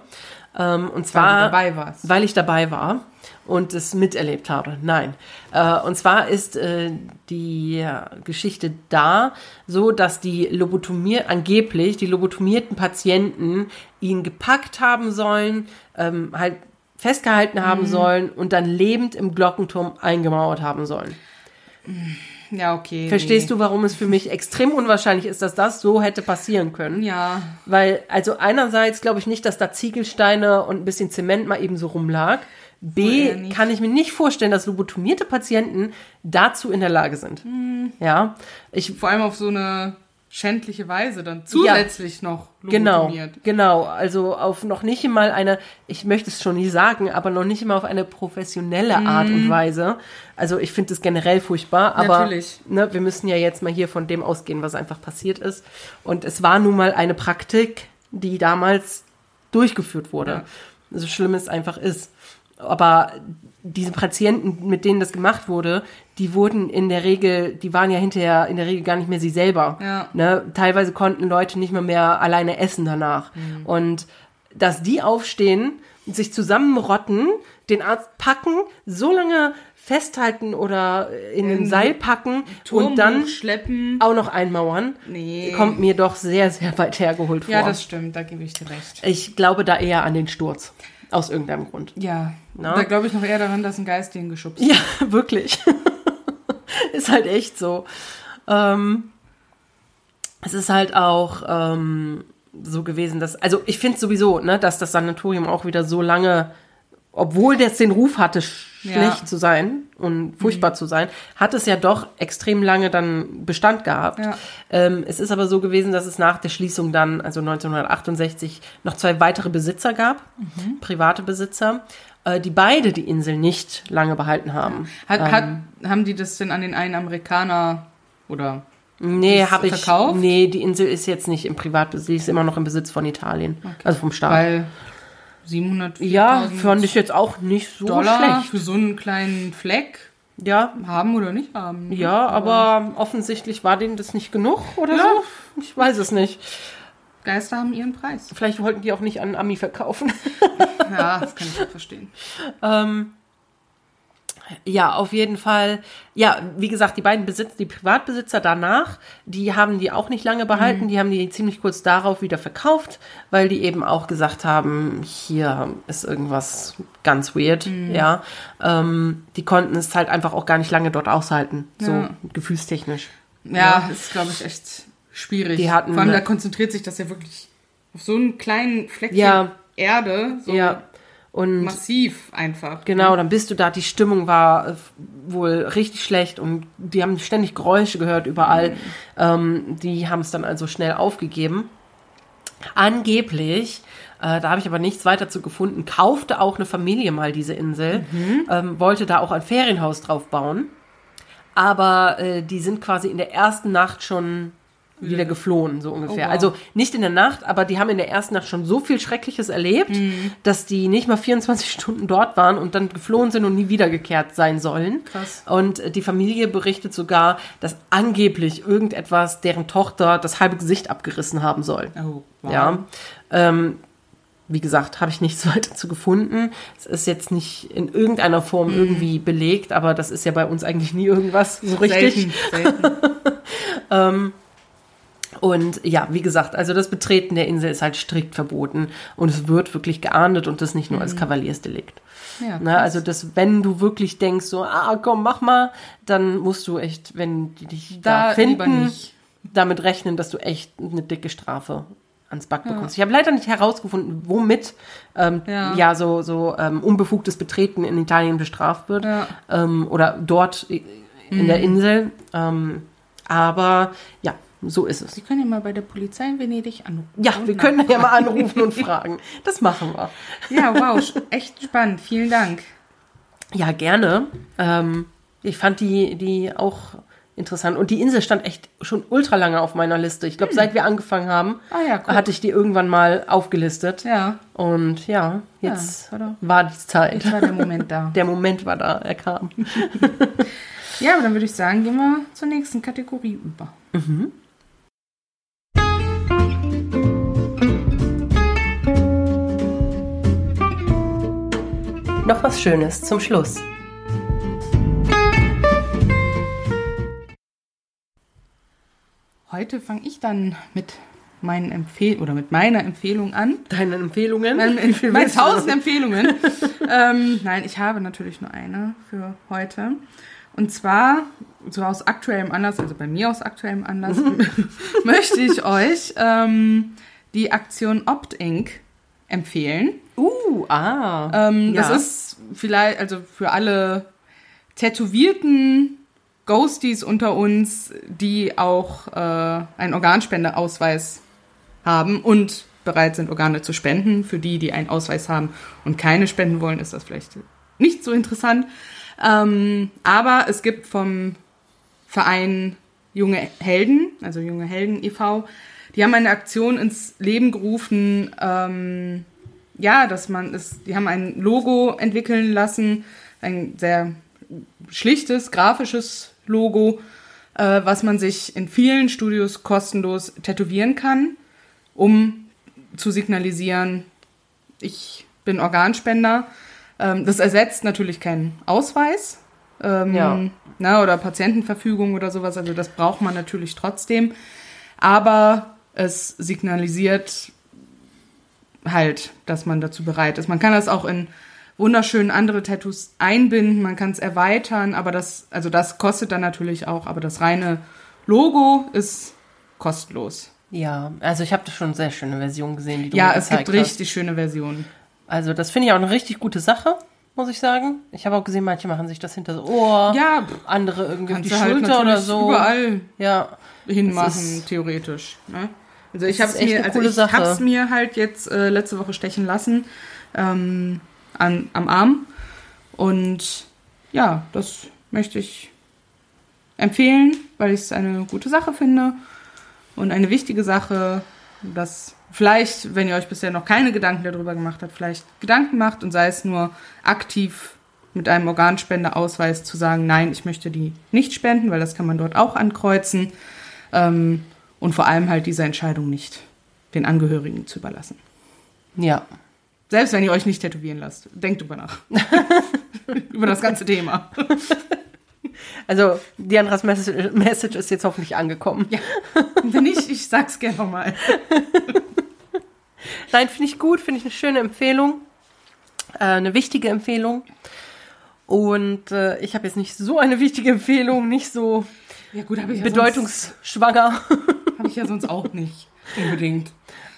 Ähm, und Weil zwar, warst. weil ich dabei war und es miterlebt habe. Nein. Äh, und zwar ist äh, die Geschichte da so, dass die lobotomier angeblich die lobotomierten Patienten ihn gepackt haben sollen, ähm, halt festgehalten haben sollen und dann lebend im Glockenturm eingemauert haben sollen. Ja, okay. Verstehst du, warum es für mich extrem unwahrscheinlich ist, dass das so hätte passieren können? Ja. Weil, also einerseits glaube ich nicht, dass da Ziegelsteine und ein bisschen Zement mal eben so rumlag. B, nicht. kann ich mir nicht vorstellen, dass lobotomierte Patienten dazu in der Lage sind. Hm. Ja, ich Vor allem auf so eine schändliche Weise dann zusätzlich noch Genau, lobotomiert. genau. Also auf noch nicht mal eine, ich möchte es schon nie sagen, aber noch nicht mal auf eine professionelle Mhm. Art und Weise. Also ich finde es generell furchtbar, aber Natürlich. Ne, wir müssen ja jetzt mal hier von dem ausgehen, was einfach passiert ist. Und es war nun mal eine Praktik, die damals durchgeführt wurde. Ja. So schlimm es einfach ist. Aber diese Patienten, mit denen das gemacht wurde, die wurden in der Regel, die waren ja hinterher in der Regel gar nicht mehr sie selber. Ja. Ne? Teilweise konnten Leute nicht mehr, mehr alleine essen danach. Mhm. Und dass die aufstehen, sich zusammenrotten, den Arzt packen, so lange festhalten oder in den Seil packen Turm und dann schleppen. auch noch einmauern, Nee. kommt mir doch sehr, sehr weit hergeholt vor. Ja, das stimmt, da gebe ich dir recht. ich glaube da eher an den Sturz. Aus irgendeinem Grund. Ja, Na? da glaube ich noch eher daran, dass ein Geist den geschubst Ja, wirklich. ist halt echt so. Ähm, es ist halt auch ähm, so gewesen, dass, also ich finde sowieso, ne, dass das Sanatorium auch wieder so lange, obwohl das den Ruf hatte, schlecht Ja. zu sein und furchtbar zu sein, hat es ja doch extrem lange dann Bestand gehabt. Ja. Ähm, es ist aber so gewesen, dass es nach der Schließung dann, also 1968, noch zwei weitere Besitzer gab, private Besitzer, äh, die beide die Insel nicht lange behalten haben. Hat, Ähm. hat, haben die das denn an den einen Amerikaner oder Nee, habe ich. verkauft? Nee, die Insel ist jetzt nicht im Privatbesitz, die ist immer noch im Besitz von Italien. Also vom Staat. weil 700 ja, fand ich jetzt auch nicht so Dollar schlecht. für so einen kleinen Fleck Ja, haben oder nicht haben. ja, aber offensichtlich war denen das nicht genug oder Ja. so. Ich weiß es nicht. Geister haben ihren Preis. Vielleicht wollten die auch nicht an Ami verkaufen. Ja, das kann ich auch verstehen. ähm, ja, auf jeden Fall. Ja, wie gesagt, die beiden Besitzer, die Privatbesitzer danach, die haben die auch nicht lange behalten. Die haben die ziemlich kurz darauf wieder verkauft, weil die eben auch gesagt haben, hier ist irgendwas ganz weird. Ja, ähm, die konnten es halt einfach auch gar nicht lange dort aushalten, so Ja. gefühlstechnisch. Ja, ist, glaube ich, echt schwierig. Die hatten Vor allem, da konzentriert sich das ja wirklich auf so einen kleinen Fleckchen Ja. Erde, so Ja. Und massiv einfach. Genau, dann bist du da, die Stimmung war äh, wohl richtig schlecht und die haben ständig Geräusche gehört überall. Ähm, die haben es dann also schnell aufgegeben. Angeblich, äh, da habe ich aber nichts weiter zu gefunden, kaufte auch eine Familie mal diese Insel, ähm, wollte da auch ein Ferienhaus drauf bauen. Aber äh, die sind quasi in der ersten Nacht schon wieder geflohen, so ungefähr. Oh, wow. Also nicht in der Nacht, aber die haben in der ersten Nacht schon so viel Schreckliches erlebt, dass die nicht mal 24 Stunden dort waren und dann geflohen sind und nie wiedergekehrt sein sollen. Krass. Und äh, die Familie berichtet sogar, dass angeblich irgendetwas deren Tochter das halbe Gesicht abgerissen haben soll. Oh, wow. Ja. Ähm, wie gesagt, habe ich nichts weiter zu gefunden. Es ist jetzt nicht in irgendeiner Form irgendwie belegt, aber das ist ja bei uns eigentlich nie irgendwas so richtig. Selten, selten. Und ja, wie gesagt, also das Betreten der Insel ist halt strikt verboten und es wird wirklich geahndet und das nicht nur als Kavaliersdelikt. Ja, Ne, also das, wenn du wirklich denkst, so, ah, komm, mach mal, dann musst du echt, wenn die dich da, Da finden, damit rechnen, dass du echt eine dicke Strafe ans Back bekommst. Ich habe leider nicht herausgefunden, womit ähm, ja. Ja. so, so ähm, unbefugtes Betreten in Italien bestraft wird Ja. ähm, oder dort in der Insel. Ähm, aber ja, so ist es. Sie können ja mal bei der Polizei in Venedig anrufen. Ja, wir können ja mal anrufen und fragen. Das machen wir. Ja, wow, echt spannend. Vielen Dank. Ja, gerne. Ähm, ich fand die, die auch interessant. Und die Insel stand echt schon ultra lange auf meiner Liste. Ich glaube, seit wir angefangen haben, Ah ja, hatte ich die irgendwann mal aufgelistet. Ja, Und ja, jetzt war doch- war die Zeit. jetzt war der Moment da. Der Moment war da, er kam. Ja, aber dann würde ich sagen, gehen wir zur nächsten Kategorie über. Noch was Schönes zum Schluss. Heute fange ich dann mit meinen Empfehl oder mit meiner Empfehlung an. Deine Empfehlungen? Meine, viel meine tausend Empfehlungen. ähm, nein, ich habe natürlich nur eine für heute. Und zwar, so aus aktuellem Anlass, also bei mir aus aktuellem Anlass, möchte ich euch ähm, die Aktion Opt Inc. empfehlen. Uh, ah. Ähm, ja. Das ist vielleicht, also für alle tätowierten Ghosties unter uns, die auch äh, einen Organspendeausweis haben und bereit sind, Organe zu spenden. Für die, die einen Ausweis haben und keine spenden wollen, ist das vielleicht nicht so interessant. Ähm, aber es gibt vom Verein Junge Helden, also Junge Helden e.V., die haben eine Aktion ins Leben gerufen, ähm, ja, dass man es, die haben ein Logo entwickeln lassen, ein sehr schlichtes, grafisches Logo, äh, was man sich in vielen Studios kostenlos tätowieren kann, um zu signalisieren, ich bin Organspender. Ähm, das ersetzt natürlich keinen Ausweis ähm, Ja. na, oder Patientenverfügung oder sowas. Also das braucht man natürlich trotzdem. Aber es signalisiert halt, dass man dazu bereit ist. Man kann das auch in wunderschön andere Tattoos einbinden, man kann es erweitern, aber das, also das kostet dann natürlich auch, aber das reine Logo ist kostenlos. Ja, also ich habe da schon sehr schöne Version gesehen, die du Ja, mir es gibt gezeigt hast. richtig schöne Versionen. Also das finde ich auch eine richtig gute Sache, muss ich sagen. Ich habe auch gesehen, manche machen sich das hinter das Ohr, Ja, andere irgendwie die halt Schulter natürlich oder so. überall Ja, hinmachen, theoretisch. Ne? Also ich habe echt mir, also ich hab's mir halt jetzt äh, letzte Woche stechen lassen ähm, an, am Arm. Und ja, das möchte ich empfehlen, weil ich es eine gute Sache finde und eine wichtige Sache, dass vielleicht, wenn ihr euch bisher noch keine Gedanken darüber gemacht habt, vielleicht Gedanken macht und sei es nur aktiv mit einem Organspendeausweis zu sagen, nein, ich möchte die nicht spenden, weil das kann man dort auch ankreuzen. Ähm, und vor allem halt diese Entscheidung nicht den Angehörigen zu überlassen. ja. Selbst wenn ihr euch nicht tätowieren lasst, denkt drüber nach. Über das ganze Thema. Also Diandras Message, Message ist jetzt hoffentlich angekommen. Ja. Wenn nicht, ich sag's gerne nochmal. Nein, finde ich gut, finde ich eine schöne Empfehlung. Äh, eine wichtige Empfehlung. Und äh, ich habe jetzt nicht so eine wichtige Empfehlung, nicht so Ja gut, habe ich, ja bedeutungsschwanger. Habe ich ja sonst auch nicht. Unbedingt.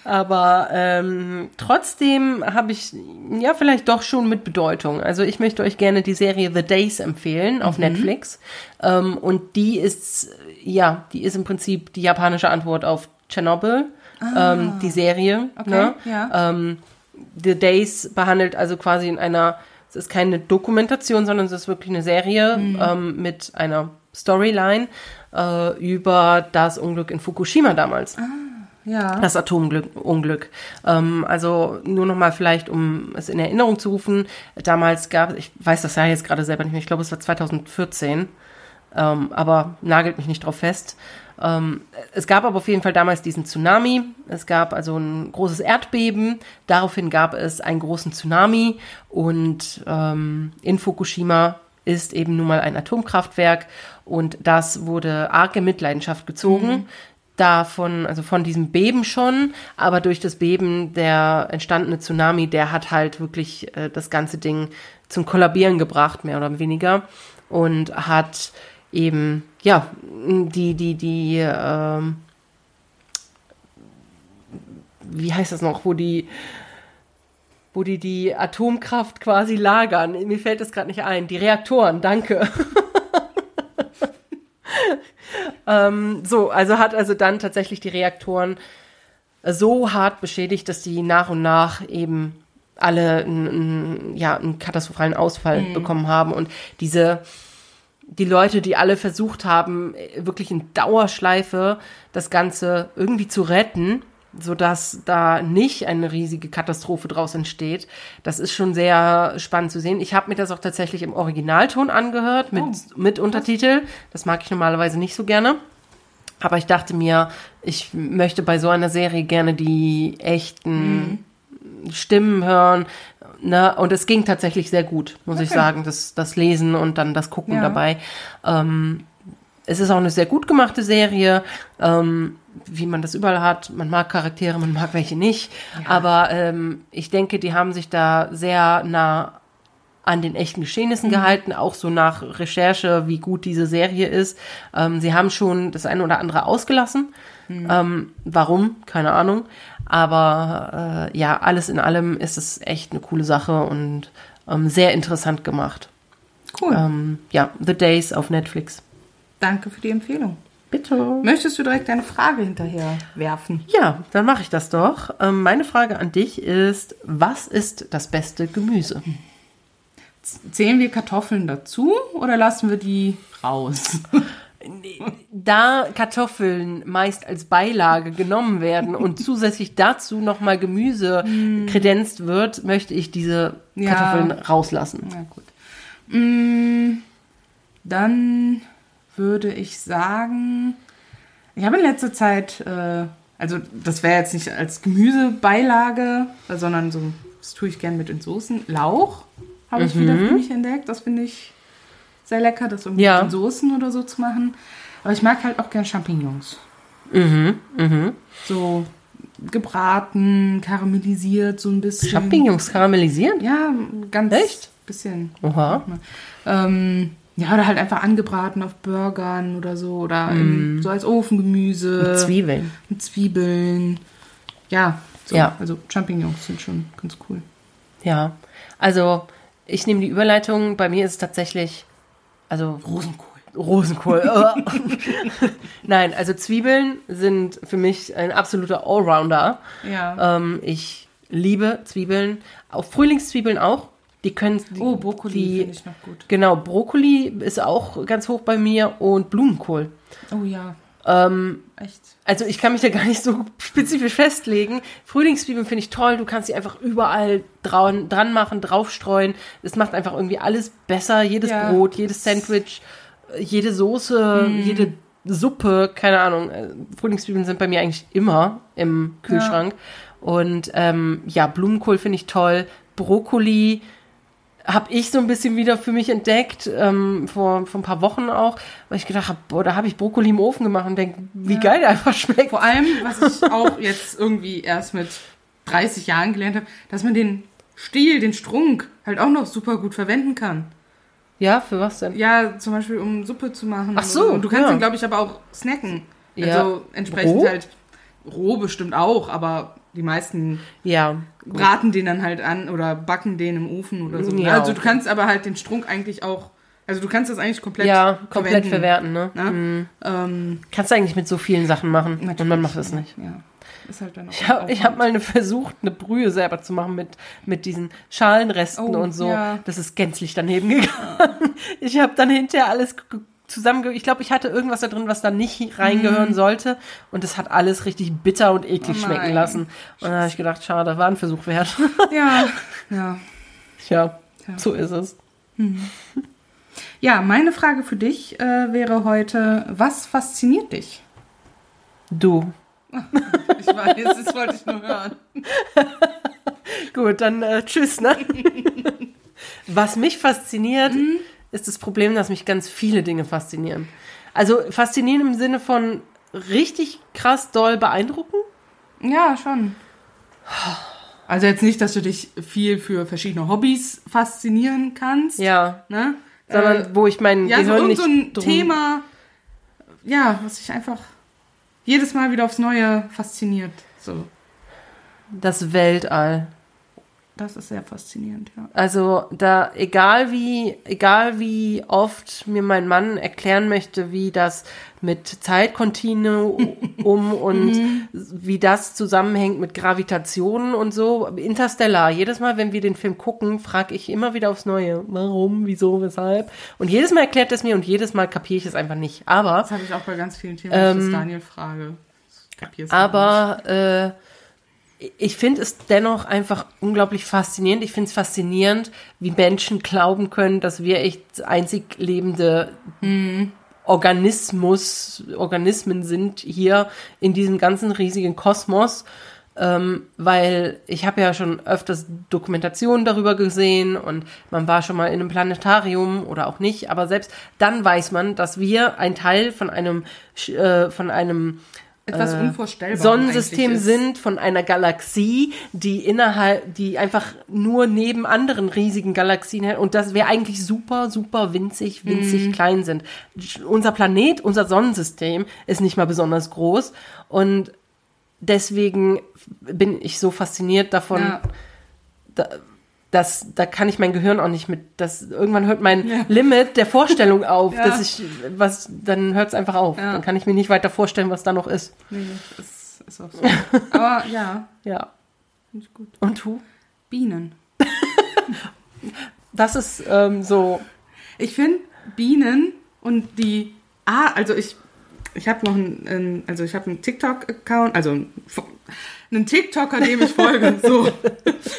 Aber ähm, trotzdem habe ich ja vielleicht doch schon mit Bedeutung. Also ich möchte euch gerne die Serie The Days empfehlen auf Netflix. Ähm, und die ist, ja, die ist im Prinzip die japanische Antwort auf Chernobyl, ähm, die Serie. Okay, ne? ja. ähm, The Days behandelt also quasi in einer, es ist keine Dokumentation, sondern es ist wirklich eine Serie ähm, mit einer Storyline äh, über das Unglück in Fukushima damals Ja. das Atomunglück. Unglück. Ähm, also nur noch mal vielleicht, um es in Erinnerung zu rufen, damals gab ich weiß das ja jetzt gerade selber nicht mehr, ich glaube, es war 2014, ähm, aber nagelt mich nicht drauf fest. Ähm, es gab aber auf jeden Fall damals diesen Tsunami. Es gab also ein großes Erdbeben. Daraufhin gab es einen großen Tsunami und ähm, in Fukushima ist eben nun mal ein Atomkraftwerk und das wurde arg in Mitleidenschaft gezogen. Davon, also von diesem Beben schon, aber durch das Beben der entstandene Tsunami, der hat halt wirklich äh, das ganze Ding zum Kollabieren gebracht, mehr oder weniger. Und hat eben, ja, die, die, die, ähm, wie heißt das noch, wo die, wo die die Atomkraft quasi lagern. Mir fällt das gerade nicht ein. Die Reaktoren, danke. ähm, so, also hat also dann tatsächlich die Reaktoren so hart beschädigt, dass die nach und nach eben alle einen, ja, einen katastrophalen Ausfall bekommen haben. Und diese, die Leute, die alle versucht haben, wirklich in Dauerschleife das Ganze irgendwie zu retten, sodass da nicht eine riesige Katastrophe draus entsteht. Das ist schon sehr spannend zu sehen. Ich habe mir das auch tatsächlich im Originalton angehört, mit, Oh, mit Untertitel. Das mag ich normalerweise nicht so gerne. Aber ich dachte mir, ich möchte bei so einer Serie gerne die echten Stimmen hören. Ne? Und es ging tatsächlich sehr gut, muss ich Okay. sagen, das, das Lesen und dann das Gucken Ja. dabei. Ähm, es ist auch eine sehr gut gemachte Serie, ähm, wie man das überall hat. Man mag Charaktere, man mag welche nicht. Aber ähm, ich denke, die haben sich da sehr nah an den echten Geschehnissen gehalten, auch so nach Recherche, wie gut diese Serie ist. Ähm, sie haben schon das eine oder andere ausgelassen. Ähm, warum? Keine Ahnung. Aber äh, ja, alles in allem ist es echt eine coole Sache und ähm, sehr interessant gemacht. Cool. Ähm, ja, The Days auf Netflix. Danke für die Empfehlung. Bitte. Möchtest du direkt eine Frage hinterher werfen? Ja, dann mache ich das doch. Ähm, meine Frage an dich ist, was ist das beste Gemüse? Zählen wir Kartoffeln dazu oder lassen wir die raus? Da Kartoffeln meist als Beilage genommen werden und zusätzlich dazu nochmal Gemüse kredenzt wird, möchte ich diese Ja. Kartoffeln rauslassen. Na gut. Mm, Dann würde ich sagen, ich habe in letzter Zeit, äh, also das wäre jetzt nicht als Gemüsebeilage, sondern so, das tue ich gern mit in Soßen. Lauch habe ich wieder für mich entdeckt. Das finde ich sehr lecker, das irgendwie Ja. in Soßen oder so zu machen. Aber ich mag halt auch gern Champignons. Mhm, So gebraten, karamellisiert, so ein bisschen. Champignons karamellisieren? Ja, ganz Echt? bisschen. Oha. Ähm, ja, oder halt einfach angebraten auf Burgern oder so. Oder im, so als Ofengemüse. Mit Zwiebeln. Mit Zwiebeln. Ja, so. Ja. Also Champignons sind schon ganz cool. Ja. Also, ich nehme die Überleitung. Bei mir ist es tatsächlich, also Rosenkohl. Rosenkohl. äh. Nein, also Zwiebeln sind für mich ein absoluter Allrounder. Ja. Ähm, ich liebe Zwiebeln, auch Frühlingszwiebeln auch. Die können. oh, Brokkoli die, finde ich noch gut. Genau, Brokkoli ist auch ganz hoch bei mir und Blumenkohl. Oh ja, Ähm, echt. also ich kann mich da gar nicht so spezifisch festlegen. Frühlingszwiebeln finde ich toll. Du kannst sie einfach überall dran, dran machen, draufstreuen. Es macht einfach irgendwie alles besser. Jedes Ja. Brot, jedes Sandwich, jede Soße, jede Suppe, keine Ahnung. Äh, Frühlingszwiebeln sind bei mir eigentlich immer im Kühlschrank. Und ähm, ja, Blumenkohl finde ich toll. Brokkoli habe ich so ein bisschen wieder für mich entdeckt, ähm, vor, vor ein paar Wochen auch, weil ich gedacht habe, boah, da habe ich Brokkoli im Ofen gemacht und denke, wie geil der einfach schmeckt. Vor allem, was ich auch jetzt irgendwie erst mit 30 Jahren gelernt habe, dass man den Stiel, den Strunk, halt auch noch super gut verwenden kann. Ja, für was denn? Ja, zum Beispiel um Suppe zu machen. Ach so, Und du kannst ja. ihn, glaube ich, aber auch snacken. Ja. Also entsprechend Roh? halt roh bestimmt auch, aber die meisten Ja. braten den dann halt an oder backen den im Ofen oder so. Ja, also du kannst aber halt den Strunk eigentlich auch, also du kannst das eigentlich komplett Ja, komplett verwerten, ne? Ne? Ähm, Kannst du eigentlich mit so vielen Sachen machen und man macht es nicht. Ja. Ist halt dann auch Ich habe hab mal eine versucht, eine Brühe selber zu machen mit, mit diesen Schalenresten Oh, und so. ja. Das ist gänzlich daneben gegangen. Ich habe dann hinterher alles ge- zusammen, ich glaube, ich hatte irgendwas da drin, was da nicht reingehören sollte. Und es hat alles richtig bitter und eklig Oh schmecken lassen. Und dann habe ich gedacht, schade, war ein Versuch wert. Ja, ja. ja, Ja. so ist es. Ja, meine Frage für dich äh, wäre heute, was fasziniert dich? Du. Ich weiß, das wollte ich nur hören. Gut, dann äh, tschüss, ne? Was mich fasziniert, ist das Problem, dass mich ganz viele Dinge faszinieren. Also faszinieren im Sinne von richtig krass doll beeindrucken. Ja, schon. Also jetzt nicht, dass du dich viel für verschiedene Hobbys faszinieren kannst. Ja. Ne? Sondern Äh, wo ich mein ja, so Gehirn irgend nicht so ein drum- Thema, ja, was dich einfach jedes Mal wieder aufs Neue fasziniert. So, Das Weltall. Das ist sehr faszinierend, ja. Also da, egal wie, egal wie oft mir mein Mann erklären möchte, wie das mit Zeitkontinuum und wie das zusammenhängt mit Gravitation und so. Interstellar. Jedes Mal, wenn wir den Film gucken, frage ich immer wieder aufs Neue. Warum, wieso, weshalb? Und jedes Mal erklärt es mir und jedes Mal kapiere ich es einfach nicht. Aber Das habe ich auch bei ganz vielen Themen, wenn ich das Daniel frage. Ich. Ähm, Aber äh, ich finde es dennoch einfach unglaublich faszinierend. Ich finde es faszinierend, wie Menschen glauben können, dass wir echt einzig lebende Organismus, Organismen sind hier in diesem ganzen riesigen Kosmos. Ähm, weil ich habe ja schon öfters Dokumentationen darüber gesehen und man war schon mal in einem Planetarium oder auch nicht, aber selbst dann weiß man, dass wir ein Teil von einem, äh, von einem Etwas unvorstellbar. Sonnensystem sind von einer Galaxie, die innerhalb, die einfach nur neben anderen riesigen Galaxien hält und dass wir eigentlich super, super winzig, winzig Mhm. klein sind. Unser Planet, unser Sonnensystem ist nicht mal besonders groß und deswegen bin ich so fasziniert davon, Ja. da, das, da kann ich mein Gehirn auch nicht mit, das, irgendwann hört mein Ja. Limit der Vorstellung auf, Ja. dass ich, was, dann hört es einfach auf. Ja. Dann kann ich mir nicht weiter vorstellen, was da noch ist. Nee, das ist auch so. Aber ja, Ja. finde ich gut. Und du? Bienen. Das ist ähm, so. Ich finde Bienen und die Ah, also ich ich habe noch einen, also ich habe einen TikTok Account, also einen, einen TikToker, dem ich folge, so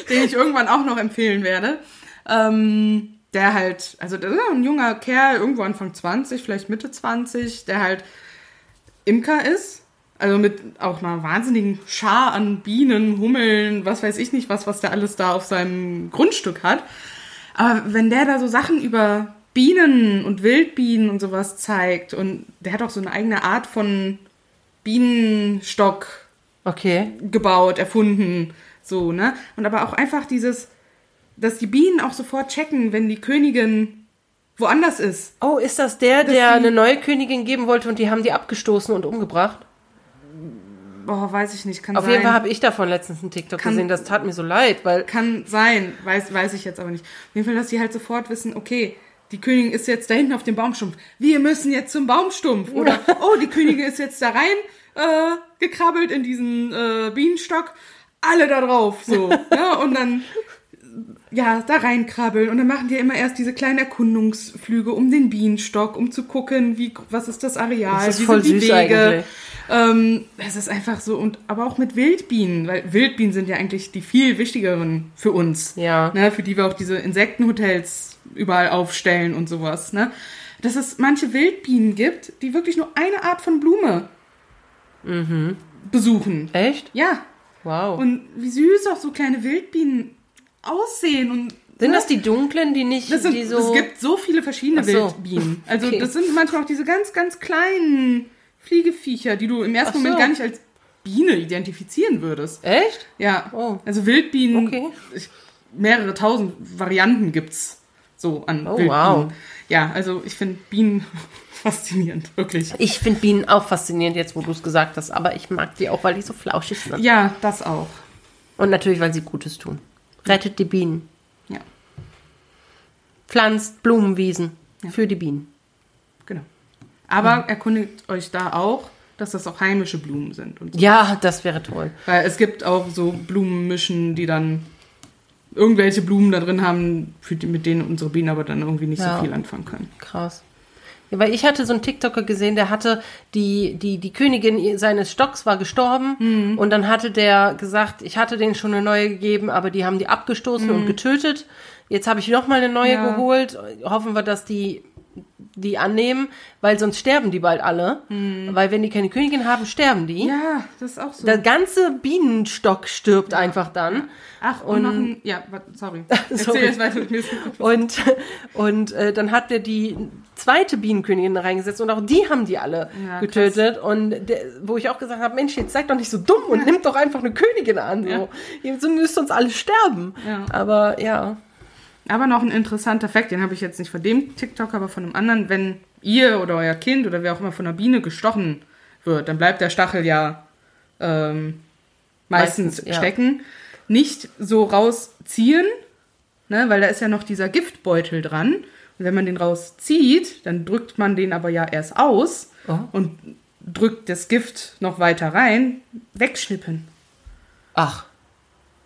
den ich irgendwann auch noch empfehlen werde. Ähm, der halt, also der ist ein junger Kerl, irgendwo Anfang 20, vielleicht Mitte 20, der halt Imker ist. Also mit auch einer wahnsinnigen Schar an Bienen, Hummeln, was weiß ich nicht, was, was der alles da auf seinem Grundstück hat. Aber wenn der da so Sachen über Bienen und Wildbienen und sowas zeigt und der hat auch so eine eigene Art von Bienenstock Okay. gebaut, erfunden, so, ne? Und aber auch einfach dieses, dass die Bienen auch sofort checken, wenn die Königin woanders ist. Oh, ist das der, Das der die- eine neue Königin geben wollte und die haben die abgestoßen und umgebracht? Boah, weiß ich nicht, kann Auf sein. jeden Fall habe ich davon letztens einen TikTok Kann- gesehen. Das tat mir so leid, weil Kann sein, weiß, weiß ich jetzt aber nicht. Auf jeden Fall, dass sie halt sofort wissen, okay, die Königin ist jetzt da hinten auf dem Baumstumpf. Wir müssen jetzt zum Baumstumpf. Oder, oh, die Königin ist jetzt da rein äh, gekrabbelt in diesen äh, Bienenstock. Alle da drauf, so. ja, und dann, ja, da reinkrabbeln. Und dann machen die ja immer erst diese kleinen Erkundungsflüge um den Bienenstock, um zu gucken, wie, was ist das Areal, Das ist wie sind die Wege. Ähm, es ist einfach so, und aber auch mit Wildbienen, weil Wildbienen sind ja eigentlich die viel wichtigeren für uns. Ja. Ne, für die wir auch diese Insektenhotels überall aufstellen und sowas. Ne? Dass es manche Wildbienen gibt, die wirklich nur eine Art von Blume besuchen. echt? Ja. Wow. Und wie süß auch so kleine Wildbienen aussehen und sind ne? das die dunklen, die nicht, sind, die so? es gibt so viele verschiedene so. Wildbienen. Also Okay. das sind manchmal auch diese ganz, ganz kleinen Fliegeviecher, die du im ersten so. Moment gar nicht als Biene identifizieren würdest. echt? Ja. Oh. Also Wildbienen, Okay. ich, mehrere tausend Varianten gibt's so an Oh, Wildbienen. wow. Ja, also ich finde Bienen faszinierend, wirklich. Ich finde Bienen auch faszinierend, jetzt wo du es gesagt hast, aber ich mag die auch, weil die so flauschig sind. Ja, das auch. Und natürlich, weil sie Gutes tun. Rettet die Bienen. Ja, Pflanzt Blumenwiesen für die Bienen. genau. Aber erkundigt euch da auch, dass das auch heimische Blumen sind. So. Ja, das wäre toll. Weil es gibt auch so Blumenmischen, die dann irgendwelche Blumen da drin haben, mit denen unsere Bienen aber dann irgendwie nicht Ja. so viel anfangen können. Krass. Ja, weil ich hatte so einen TikToker gesehen, der hatte die, die, die Königin seines Stocks war gestorben und dann hatte der gesagt, ich hatte denen schon eine neue gegeben, aber die haben die abgestoßen und getötet. Jetzt habe ich noch mal eine neue Ja. geholt. Hoffen wir, dass die die annehmen, weil sonst sterben die bald alle. Weil wenn die keine Königin haben, sterben die. Ja, das ist auch so. Der ganze Bienenstock stirbt einfach dann. Ach, und, und- noch ein, ja, sorry. Sorry. Erzähl jetzt weiter. Mir ist Und, und äh, dann hat er die zweite Bienenkönigin reingesetzt und auch die haben die alle Ja, getötet. Und der, wo ich auch gesagt habe, Mensch, jetzt seid doch nicht so dumm und nimmt doch einfach eine Königin an. So, so müsst uns alle sterben. Ja. Aber ja. Aber noch ein interessanter Fakt, den habe ich jetzt nicht von dem TikTok, aber von einem anderen. Wenn ihr oder euer Kind oder wer auch immer von einer Biene gestochen wird, dann bleibt der Stachel ja ähm, meistens, Meistens, ja. stecken. Nicht so rausziehen, ne, weil da ist ja noch dieser Giftbeutel dran. Und wenn man den rauszieht, dann drückt man den aber ja erst aus Oh. und drückt das Gift noch weiter rein. Wegschnippen. Ach,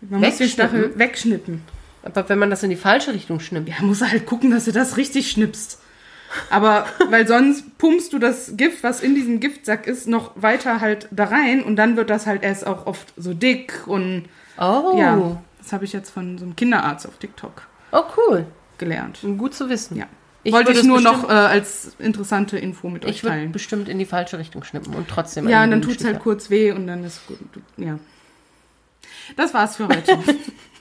Man muss den? Stachel wegschnippen. Aber wenn man das in die falsche Richtung schnippt. Ja, muss er halt gucken, dass du das richtig schnippst. Aber, weil sonst pumpst du das Gift, was in diesem Giftsack ist, noch weiter halt da rein und dann wird das halt erst auch oft so dick und Oh. ja, das habe ich jetzt von so einem Kinderarzt auf TikTok Oh, cool. gelernt. Gut zu wissen. Ja. Ich Wollte ich es nur noch äh, als interessante Info mit euch Ich würde teilen. bestimmt in die falsche Richtung schnippen und trotzdem. Ja, und dann tut's halt Bienensticher. kurz weh und dann ist gut. Ja. Das war's für heute.